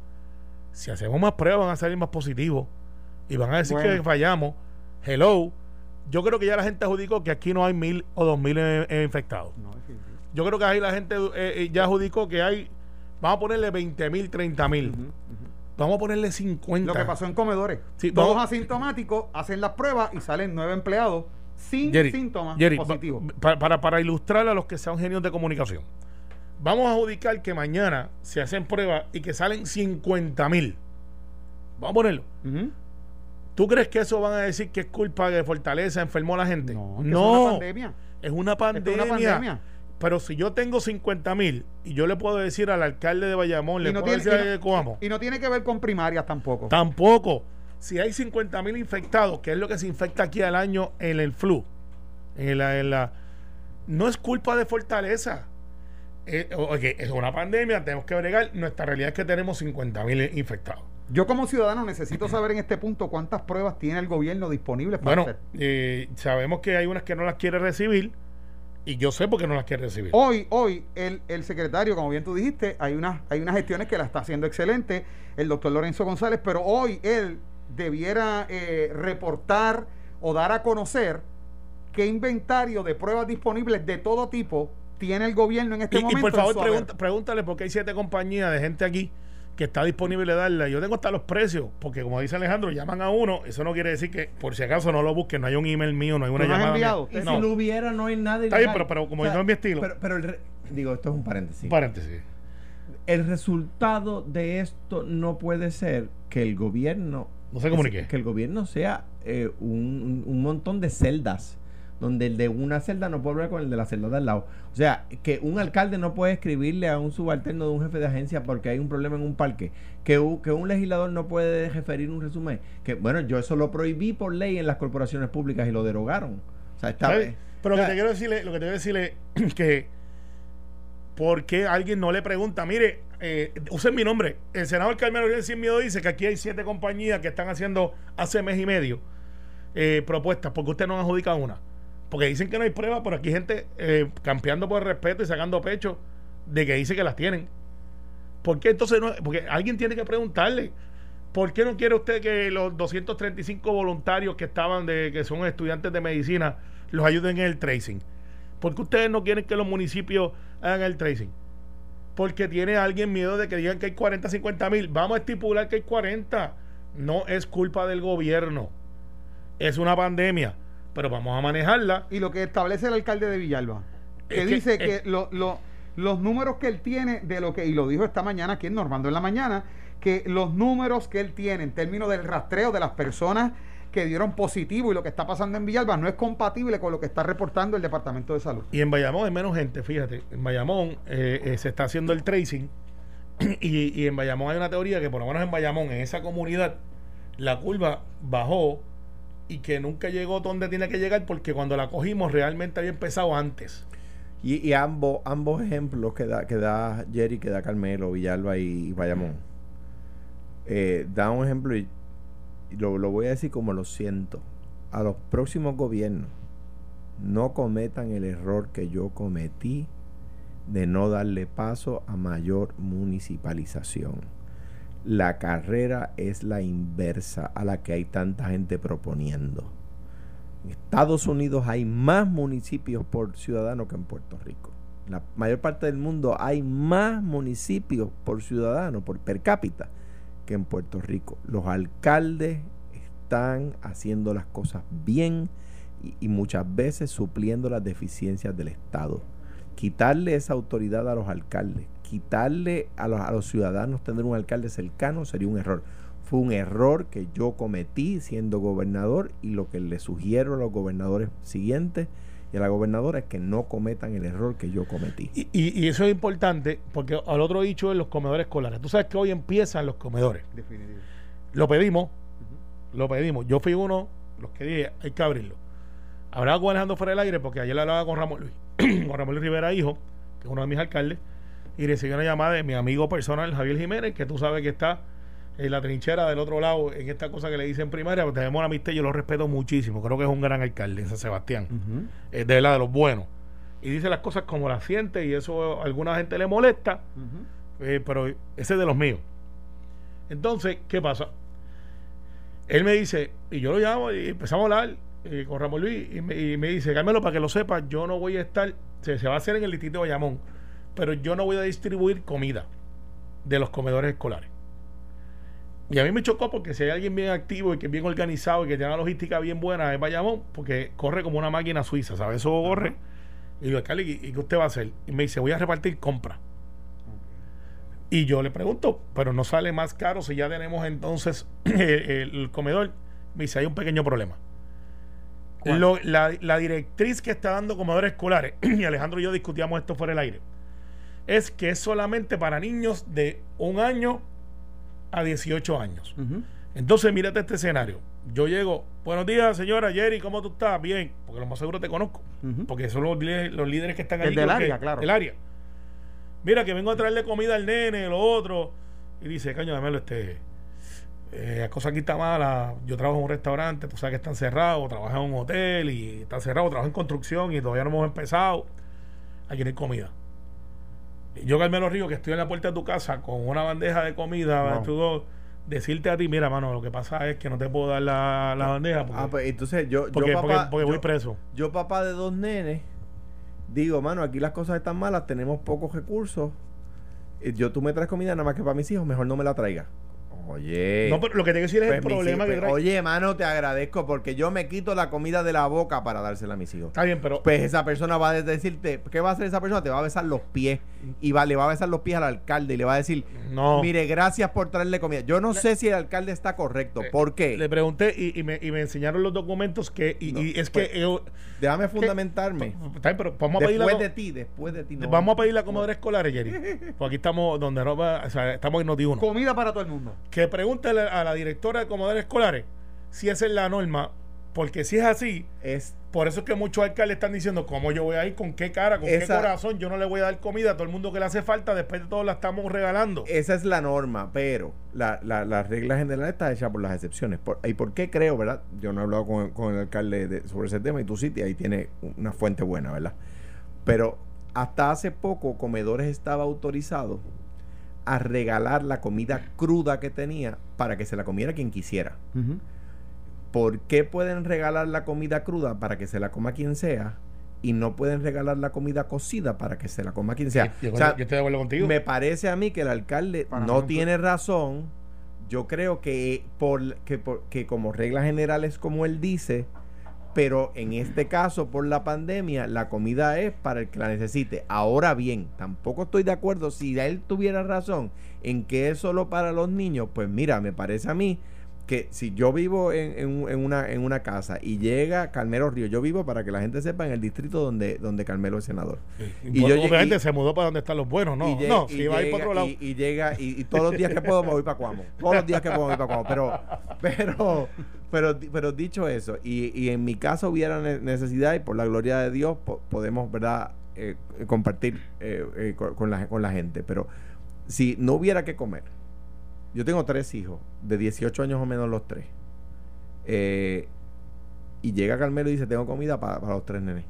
si hacemos más pruebas van a salir más positivos y van a decir Bueno. que fallamos. Hello. Yo creo que ya la gente adjudicó que aquí no hay mil o dos mil eh, eh, infectados. No. Yo creo que ahí la gente eh, ya adjudicó que hay, vamos a ponerle 20 mil, 30 mil. Vamos a ponerle 50. Lo que pasó en comedores. Sí, Todos vamos- asintomáticos hacen las pruebas y salen nueve empleados sin Jerry, síntomas Jerry, positivos. pa- pa- para, para ilustrar a los que sean genios de comunicación. Vamos a adjudicar que mañana se hacen pruebas y que salen 50 mil. Vamos a ponerlo. Ujú. ¿Tú crees que eso van a decir que es culpa de Fortaleza, enfermó a la gente? No, no. es una pandemia. Es una Esto es pandemia. una pandemia. Pero si yo tengo 50 mil y yo le puedo decir al alcalde de Bayamón, le Y no, puedo tiene, decir y no- Coamo, y no tiene que ver con primarias tampoco. tampoco. Si hay 50 mil infectados, que es lo que se infecta aquí al año en el flu, en la, en la- no es culpa de Fortaleza. Eh, es una pandemia, tenemos que bregar. Nuestra realidad es que tenemos 50 mil infectados. Yo como ciudadano necesito saber en este punto cuántas pruebas tiene el gobierno disponibles para Bueno, hacer. eh, sabemos que hay unas que no las quiere recibir y yo sé por qué no las quiere recibir. Hoy, hoy, el, el secretario, como bien tú dijiste, hay unas, hay unas gestiones que la está haciendo excelente, el doctor Lorenzo González, pero hoy él debiera eh, reportar o dar a conocer qué inventario de pruebas disponibles de todo tipo tiene el gobierno en este Y, y momento. por favor, pregunta- pregúntale porque hay siete compañías de gente aquí que está disponible darla. Yo tengo hasta los precios, porque como dice Alejandro, llaman a uno. Eso no quiere decir que, por si acaso, no lo busquen. No hay un email mío, no hay una ¿Tú no has llamada. enviado? mía. Y No. si lo hubiera, no hay nada Está bien, pero- pero como no es mi estilo. Pero, pero el re- digo, esto es un paréntesis. Paréntesis. el resultado de esto no puede ser que el gobierno No se comunique. que el gobierno sea eh, un, un- un montón de celdas donde el de una celda no puede hablar con el de la celda de al lado. O sea, que un alcalde no puede escribirle a un subalterno de un jefe de agencia porque hay un problema en un parque. Que, que un legislador no puede referir un resumen. Que bueno, yo eso lo prohibí por ley en las corporaciones públicas y lo derogaron. O sea, está ¿Sabes? Pero lo que te quiero decirle, lo que te quiero decirle que ¿por qué alguien no le pregunta? Mire, eh, usen mi nombre. El senador Carmelo Uriel Sin Miedo dice que aquí hay siete compañías que están haciendo hace mes y medio eh, propuestas. porque usted no adjudica una? Porque dicen que no hay pruebas, pero aquí hay gente eh, campeando por respeto y sacando pecho de que dice que las tienen. ¿Por qué entonces no? Porque alguien tiene que preguntarle. ¿Por qué no quiere usted que los 235 voluntarios que estaban de que son estudiantes de medicina los ayuden en el tracing? ¿Por qué ustedes no quieren que los municipios hagan el tracing? Porque tiene alguien miedo de que digan que hay 40, 50 mil. Vamos a estipular que hay 40. No es culpa del gobierno. Es una pandemia. Pero vamos a manejarla. Y lo que establece el alcalde de Villalba, que Es dice que, es- lo- lo- los números que él tiene de lo que, y lo dijo esta mañana aquí en Normando en la mañana, que los números que él tiene en términos del rastreo de las personas que dieron positivo y lo que está pasando en Villalba no es compatible con lo que está reportando el Departamento de Salud. Y en Bayamón hay menos gente, fíjate. En Bayamón eh, eh, se está haciendo el tracing. (clears throat) Y, y en Bayamón hay una teoría que por lo menos en Bayamón, en esa comunidad, la curva bajó y que nunca llegó donde tiene que llegar porque cuando la cogimos realmente había empezado antes. Y, ambos, ambos ejemplos que da, que da Jerry, que da Carmelo, Villalba y, y Bayamón, eh, da un ejemplo y, y lo, lo voy a decir como lo siento. A los próximos gobiernos, no cometan el error que yo cometí de no darle paso a mayor municipalización. La carrera es la inversa a la que hay tanta gente proponiendo. En Estados Unidos hay más municipios por ciudadano que en Puerto Rico. En la mayor parte del mundo hay más municipios por ciudadano, por per cápita, que en Puerto Rico. Los alcaldes están haciendo las cosas bien y, y muchas veces supliendo las deficiencias del Estado. Quitarle esa autoridad a los alcaldes, quitarle a los, a los ciudadanos tener un alcalde cercano sería un error. Fue un error que yo cometí siendo gobernador y lo que le sugiero a los gobernadores siguientes y a la gobernadora es que no cometan el error que yo cometí. Y, y- y eso es importante porque al otro dicho es los comedores escolares. Tú sabes que hoy empiezan los comedores. Definitivo. Lo pedimos, lo pedimos. Yo fui uno, los que dije, hay que abrirlo. Hablaba con Alejandro fuera del aire porque ayer le hablaba con Ramón Luis, (clears throat) con Ramón Luis Rivera, hijo, que es uno de mis alcaldes, y recibí una llamada de mi amigo personal, Javier Jiménez, que tú sabes que está en la trinchera del otro lado, en esta cosa que le dicen primaria, pues tenemos una amistad, yo lo respeto muchísimo, creo que es un gran alcalde, San Sebastián, es de verdad de los buenos. Y dice las cosas como las siente y eso a alguna gente le molesta, eh, pero ese es de los míos. Entonces, ¿qué pasa? Él me dice, y yo lo llamo y empezamos a hablar eh, con Ramón Luis, y me, y me dice, Carmelo, para que lo sepas, yo no voy a estar, se, se va a hacer en el distrito de Bayamón, pero yo no voy a distribuir comida de los comedores escolares. Y a mí me chocó porque si hay alguien bien activo y que es bien organizado y que tiene una logística bien buena es Bayamón, porque corre como una máquina suiza, ¿sabes? Eso corre. Y digo, alcalde, ¿y qué usted va a hacer? Y me dice, voy a repartir compra. Y yo le pregunto, pero no sale más caro si ya tenemos entonces (clears throat) el, comedor. Me dice, hay un pequeño problema. La, la directriz que está dando comedores escolares, (clears throat) y Alejandro y yo discutíamos esto fuera del aire, es que es solamente para niños de un año a 18 años. Entonces, mírate este escenario. Yo llego, buenos días, señora Jerry, ¿cómo tú estás? Bien, porque lo más seguro te conozco. Porque son los líderes, los líderes que están El allí. del creo que- área, claro. Del área. Mira, que vengo a traerle comida al nene, lo otro. Y dice, caño, dámelo este. eh, la cosa aquí está mala. Yo trabajo en un restaurante, tú sabes que están cerrados. Trabajo en un hotel y está cerrado. Trabajo en construcción y todavía no hemos empezado. Aquí no hay comida. Yo, Carmelo Río, que estoy en la puerta de tu casa con una bandeja de comida, dos, decirte a ti, mira, mano, lo que pasa es que no te puedo dar la, la bandeja porque, Ah, pues entonces yo, yo porque, papá, porque voy yo- preso. yo papá de dos nenes, digo, mano, aquí las cosas están malas, tenemos pocos recursos. eh, Yo tú me traes comida nada más que para mis hijos, mejor no me la traigas. Oye. No, pero lo que te quiero decir es el pues, problema que trae. Oye, mano, te agradezco porque yo me quito la comida de la boca para dársela a mis hijos. Está bien, pero Pues esa persona va a decirte, ¿qué va a hacer esa persona? Te va a besar los pies y va, le va a besar los pies al alcalde y le va a decir, no. mire, gracias por traerle comida. Yo no sé si el alcalde está correcto. ¿Por qué? Le pregunté y, y me, y me enseñaron los documentos que. Y, No, y es pues, que. yo- Déjame fundamentarme. Está bien, pero vamos a pedir Después la. de ti, después de ti. no. Vamos a pedir la comodora escolar, Jerry. (laughs) Pues aquí estamos donde no va, o sea, estamos en Noti 1. Comida para todo el mundo. Que pregúntele a la directora de comodores escolares si esa es la norma, porque si es así, Es por eso es que muchos alcaldes están diciendo, ¿cómo yo voy a ir? ¿Con qué cara? ¿Con qué corazón? Yo no le voy a dar comida a todo el mundo que le hace falta, después de todo la estamos regalando. Esa es la norma, pero la, la, la regla general está hecha por las excepciones. Por, ¿Y por qué creo, verdad? Yo no he hablado con, con el alcalde de- sobre ese tema y tú sí, ahí tiene una fuente buena, ¿verdad? Pero hasta hace poco Comedores estaba autorizado a regalar la comida cruda que tenía para que se la comiera quien quisiera. Ujú. ¿Por qué pueden regalar la comida cruda para que se la coma quien sea? Y no pueden regalar la comida cocida para que se la coma quien sea. yo, O sea, yo estoy de acuerdo contigo. me parece a mí que el alcalde Para no tiene razón. Yo creo que por, que por- que como regla general es como él dice, pero en este caso por la pandemia la comida es para el que la necesite. Ahora bien, tampoco estoy de acuerdo si él tuviera razón en que es solo para los niños, pues mira, me parece a mí que si yo vivo en, en un- en una, en una casa y llega Carmelo Río, yo vivo para que la gente sepa en el distrito donde, donde Carmelo es senador. y y yo obviamente llegué- se mudó para donde están los buenos, no. Y no, y si va a ir para otro lado. Y, llega, y, todos los días que puedo me voy para Cuamo. Todos los días que puedo me voy para Cuamo. Pero, (laughs) pero, pero, pero dicho eso, y, y en mi caso hubiera ne- necesidad, y por la gloria de Dios, po- podemos, ¿verdad?, Eh, eh, compartir eh, eh, con la, con la gente. Pero si no hubiera que comer, yo tengo tres hijos, de 18 años o menos los tres. Eh, y llega Carmelo y dice, tengo comida pa- para los tres nenes.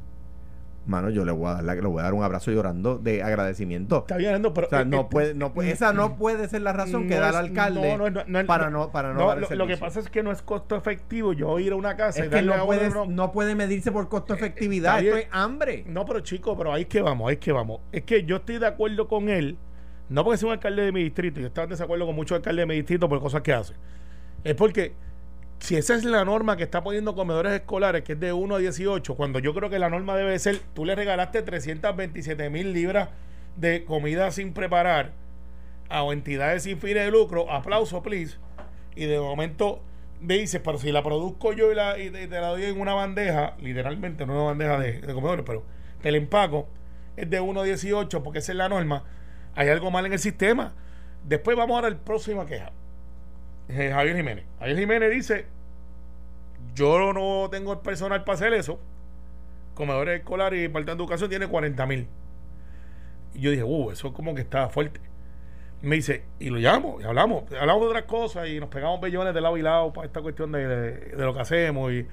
Mano, yo le voy a dar, la- le voy a dar un abrazo llorando de agradecimiento. Está Nando, pero. O sea, eh, no eh, puede, no puede, esa no puede ser la razón que da el alcalde no, no, para no, para no, dar lo, lo que pasa es que no es costo efectivo yo ir a una casa es y que darle a no uno, no, puede medirse por costo efectividad. está bien. Esto es hambre. No, pero chico, pero ahí es que vamos, ahí es que vamos. Es que yo estoy de acuerdo con él, no porque sea un alcalde de mi distrito, yo estaba en desacuerdo con muchos alcaldes de mi distrito por cosas que hace. Es porque si esa es la norma que está poniendo comedores escolares, que es de 1 a 18, cuando yo creo que la norma debe ser, tú le regalaste 327 mil libras de comida sin preparar a entidades sin fines de lucro, aplauso, please, y de momento me dices, pero si la produzco yo y, la, y te la doy en una bandeja, literalmente no una bandeja de, de comedores, pero te la empaco, es de 1 a 18 porque esa es la norma, hay algo mal en el sistema. Después vamos ahora al próximo queja. Eh, Javier Jiménez. Javier Jiménez dice, yo no tengo el personal para hacer eso. Comedores escolares y parte de educación tiene 40 mil. Y yo dije, uh, eso como que está fuerte. Me dice, y lo llamo, y hablamos, hablamos de otras cosas y nos pegamos bellones de lado y lado para esta cuestión de, de- lo que hacemos. Y,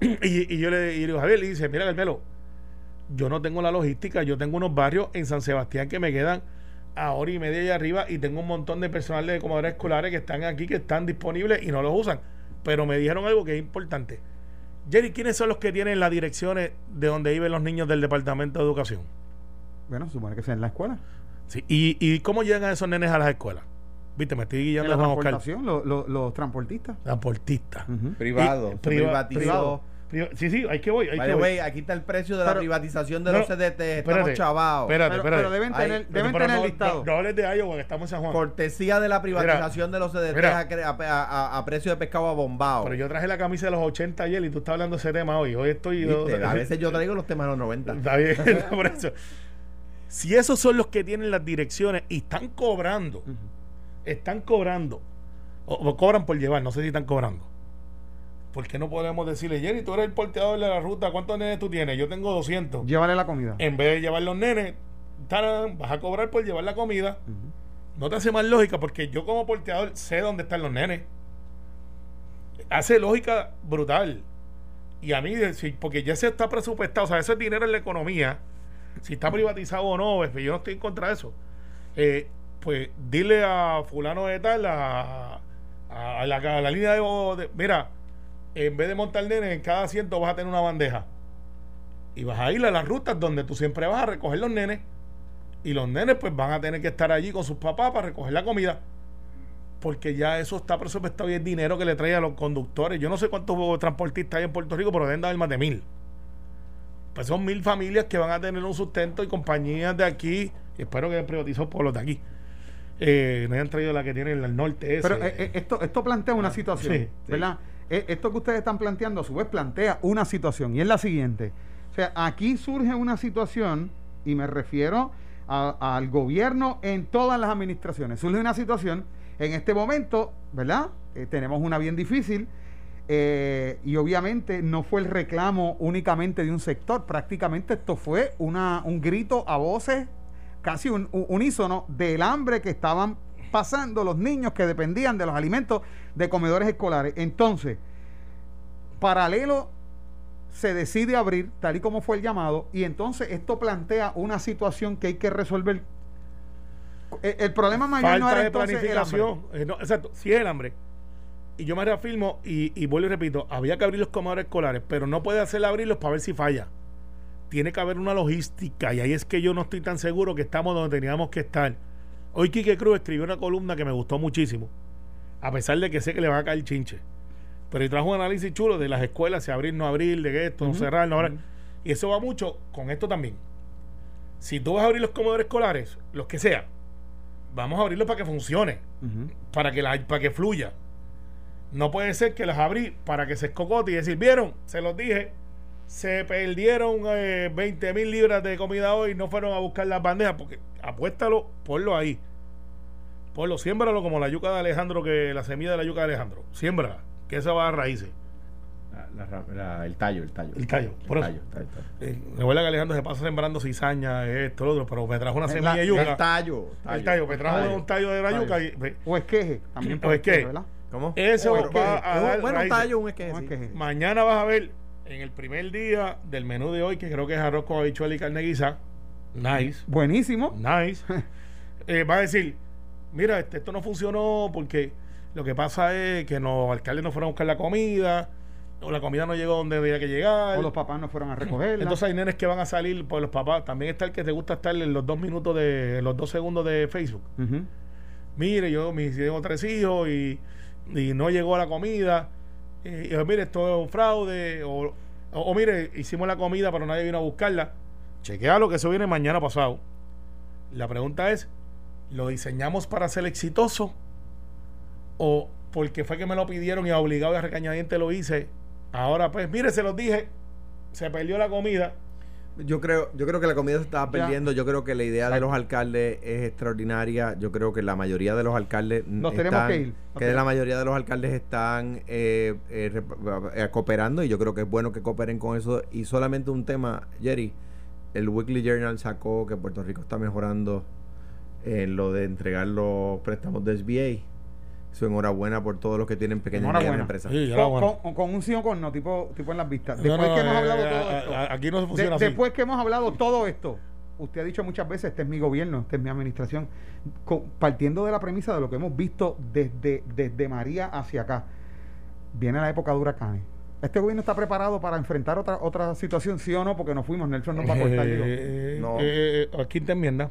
(clears throat) y, yo le, le digo, Javier, le dice, mira, Carmelo, yo no tengo la logística, yo tengo unos barrios en San Sebastián que me quedan a hora y media allá arriba y tengo un montón de personal de comedores escolares que están aquí, que están disponibles y no los usan. Pero me dijeron algo que es importante. Jerry, ¿quiénes son los que tienen las direcciones de donde viven los niños del Departamento de Educación? Bueno, supone que sea en la escuela. Sí. ¿Y, ¿Y cómo llegan a esos nenes a las escuelas? Viste, me estoy En guiando la a Juan Oscar. transportación, lo- lo- los transportistas. Transportistas. Ujú. Privado, Y- priva- privatizó, privado. Sí, sí, hay que voy, hay By que voy. aquí está el precio de la privatización de No, los CDT. Estamos espérate, chavados. espérate, Pero, espérate. pero deben tener, deben pero tener no, listado. No, no hables de Iowa, que estamos en San Juan. Cortesía de la privatización de los CDT mira. a, cre- a, a- a precio de pescado a bombao. Pero yo traje la camisa de los 80 ayer y tú estás hablando de ese tema hoy. Hoy estoy. A veces yo traigo los temas de los 90. Está bien, (laughs) por eso. Si esos son los que tienen las direcciones y están cobrando, están cobrando, o, o cobran por llevar, no sé si están cobrando. ¿Por qué no podemos decirle, Jerry, tú eres el porteador de la ruta, ¿cuántos nenes tú tienes? Yo tengo 200. Llévale la comida. En vez de llevar los nenes, tarán, vas a cobrar por llevar la comida. No te hace más lógica porque yo como porteador sé dónde están los nenes. Hace lógica brutal. Y a mí, porque ya se está presupuestado, o sea, eso es dinero en la economía. Si está privatizado o no, pues, yo no estoy en contra de eso. Eh, pues dile a fulano de tal, a, a la, a la línea de, de- Mira, en vez de montar nene, en cada asiento vas a tener una bandeja. Y vas a ir a las rutas donde tú siempre vas a recoger los nenes. Y los nenes pues van a tener que estar allí con sus papás para recoger la comida. Porque ya eso está presupuestado y es dinero que le trae a los conductores. Yo no sé cuántos transportistas hay en Puerto Rico, pero deben de haber más de mil. Pues son mil familias que van a tener un sustento y compañías de aquí. Y espero que hayan privatizado por los de aquí. Eh, no hayan traído la que tiene en el norte. Ese. Pero eh, eh, esto, esto plantea una situación, Sí, ¿verdad? Esto que ustedes están planteando a su vez plantea una situación y es la siguiente. O sea, aquí surge una situación y me refiero al gobierno en todas las administraciones. Surge una situación en este momento, ¿verdad? Eh, tenemos una bien difícil eh, y obviamente no fue el reclamo únicamente de un sector, prácticamente esto fue una, un grito a voces casi un, un- unísono del hambre que estaban pasando los niños que dependían de los alimentos de comedores escolares. Entonces, paralelo se decide abrir, tal y como fue el llamado, y entonces esto plantea una situación que hay que resolver. El, el problema mayor falta no era de entonces el hambre. Eh, no, exacto, sí el hambre. Y yo me reafirmo y, y vuelvo y repito, había que abrir los comedores escolares, pero no puede hacer abrirlos para ver si falla. Tiene que haber una logística y ahí es que yo no estoy tan seguro que estamos donde teníamos que estar. Hoy Quique Cruz escribió una columna que me gustó muchísimo, a pesar de que sé que le va a caer chinche. Pero él trajo un análisis chulo de las escuelas, si abrir, no abrir, de que esto, no cerrar, no abrir. Y eso va mucho con esto también. Si tú vas a abrir los comedores escolares, los que sea, vamos a abrirlos para que funcione, para que, la, para que fluya. No puede ser que las abrí para que se escocote y decir, vieron, se los dije, se perdieron eh, 20 mil libras de comida hoy, no fueron a buscar las bandejas, porque apuéstalo, ponlo ahí. Ponlo, siémbralo como la yuca de Alejandro, que la semilla de la yuca de Alejandro. Siémbrala, que esa va a raíces. La- la el tallo, el tallo. El tallo, por eso. tallo, el tallo, el tallo. Eh, me abuela que Alejandro se pasa sembrando cizaña, esto, lo otro, pero me trajo una La- semilla de el yuca. El tallo. El tallo, me trajo tallo. un tallo de la Tallo. yuca y ve, O esqueje, también (clears throat) O esqueje. ¿verdad? ¿Cómo? Eso O esqueje. va a Un- dar bueno, un raíces. tallo, un esqueje. O sí. esqueje. Mañana vas a ver en el primer día del menú de hoy, que creo que es arroz con habichuela y carne guisa. Nice, Buenísimo. nice. (laughs) Eh, va a decir, mira, este, esto no funcionó porque lo que pasa es que los alcaldes no fueron a buscar la comida, o la comida no llegó donde debía que llegar. O los papás no fueron a recogerla. Entonces hay nenes que van a salir por los papás. También está el que te gusta estar en los dos minutos de, en los dos segundos de Facebook. Mire, yo mis, tengo tres hijos y, y no llegó la comida. Y, y, mire, esto es un fraude. O, o, o, mire, hicimos la comida, pero nadie vino a buscarla. Chequealo que eso viene mañana pasado. La pregunta es: ¿lo diseñamos para ser exitoso? ¿O porque fue que me lo pidieron y obligado y a recañadiente lo hice? Ahora, pues, mire, se los dije, se perdió la comida. Yo creo, yo creo que la comida se estaba perdiendo. Yo creo que la idea de los alcaldes es extraordinaria. Yo creo que la mayoría de los alcaldes Nos están- tenemos que ir. que la mayoría de los alcaldes están eh, eh, eh, cooperando y yo creo que es bueno que cooperen con eso. Y solamente un tema, Jerry, el Weekly Journal sacó que Puerto Rico está mejorando en lo de entregar los préstamos de SBA. Eso enhorabuena por todos los que tienen pequeñas y medianas Enhorabuena. empresas. Sí, Con, bueno. con- con un sí o con no, tipo, tipo en las vistas. Después no, que hemos eh, hablado eh, todo esto. a- Aquí no se de- funciona así. después que hemos hablado todo esto, usted ha dicho muchas veces, este es mi gobierno, este es mi administración, co- partiendo de la premisa de lo que hemos visto desde, desde María hacia acá, viene la época de huracanes. ¿Este gobierno está preparado para enfrentar otra otra situación, sí o no? Porque no fuimos, Nelson nos va a cortar. Eh, No. eh, eh, aquí te enmienda.